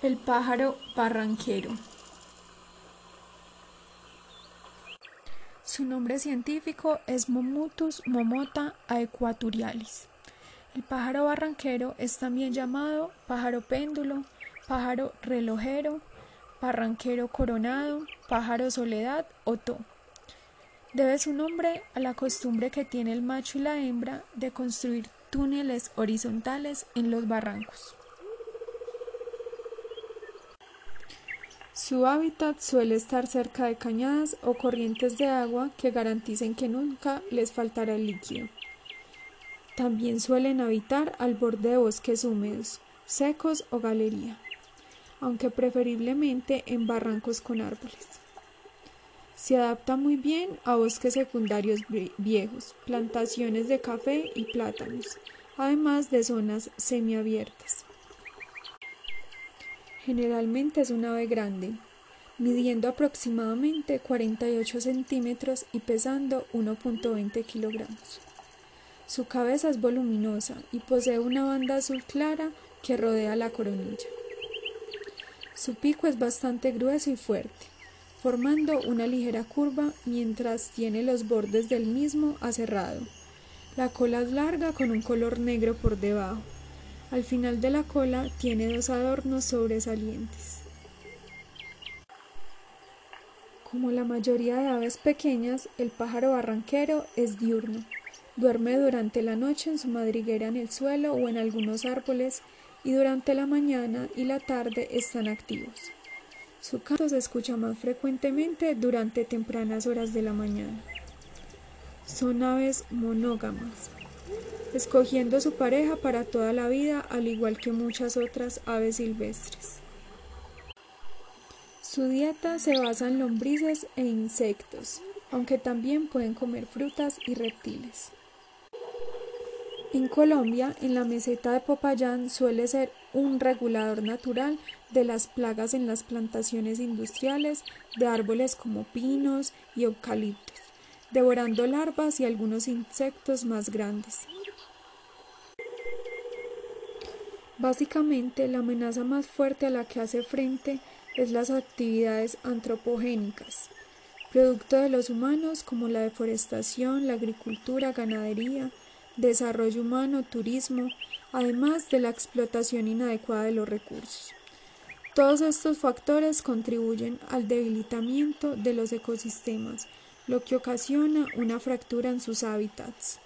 El pájaro barranquero. Su nombre científico es Momutus momota aequatorialis. El pájaro barranquero es también llamado pájaro péndulo, pájaro relojero, barranquero coronado, pájaro soledad o to. Debe su nombre a la costumbre que tiene el macho y la hembra de construir túneles horizontales en los barrancos. Su hábitat suele estar cerca de cañadas o corrientes de agua que garanticen que nunca les faltará el líquido. También suelen habitar al borde de bosques húmedos, secos o galería, aunque preferiblemente en barrancos con árboles. Se adapta muy bien a bosques secundarios viejos, plantaciones de café y plátanos, además de zonas semiabiertas. Generalmente es un ave grande, midiendo aproximadamente 48 centímetros y pesando 1.20 kilogramos. Su cabeza es voluminosa y posee una banda azul clara que rodea la coronilla. Su pico es bastante grueso y fuerte, formando una ligera curva mientras tiene los bordes del mismo aserrado. La cola es larga con un color negro por debajo al final de la cola tiene dos adornos sobresalientes. Como la mayoría de aves pequeñas, el pájaro barranquero es diurno. Duerme durante la noche en su madriguera en el suelo o en algunos árboles y durante la mañana y la tarde están activos. Su canto se escucha más frecuentemente durante tempranas horas de la mañana. Son aves monógamas escogiendo su pareja para toda la vida, al igual que muchas otras aves silvestres. Su dieta se basa en lombrices e insectos, aunque también pueden comer frutas y reptiles. En Colombia, en la meseta de Popayán suele ser un regulador natural de las plagas en las plantaciones industriales de árboles como pinos y eucaliptos, devorando larvas y algunos insectos más grandes. Básicamente, la amenaza más fuerte a la que hace frente es las actividades antropogénicas, producto de los humanos como la deforestación, la agricultura, ganadería, desarrollo humano, turismo, además de la explotación inadecuada de los recursos. Todos estos factores contribuyen al debilitamiento de los ecosistemas, lo que ocasiona una fractura en sus hábitats.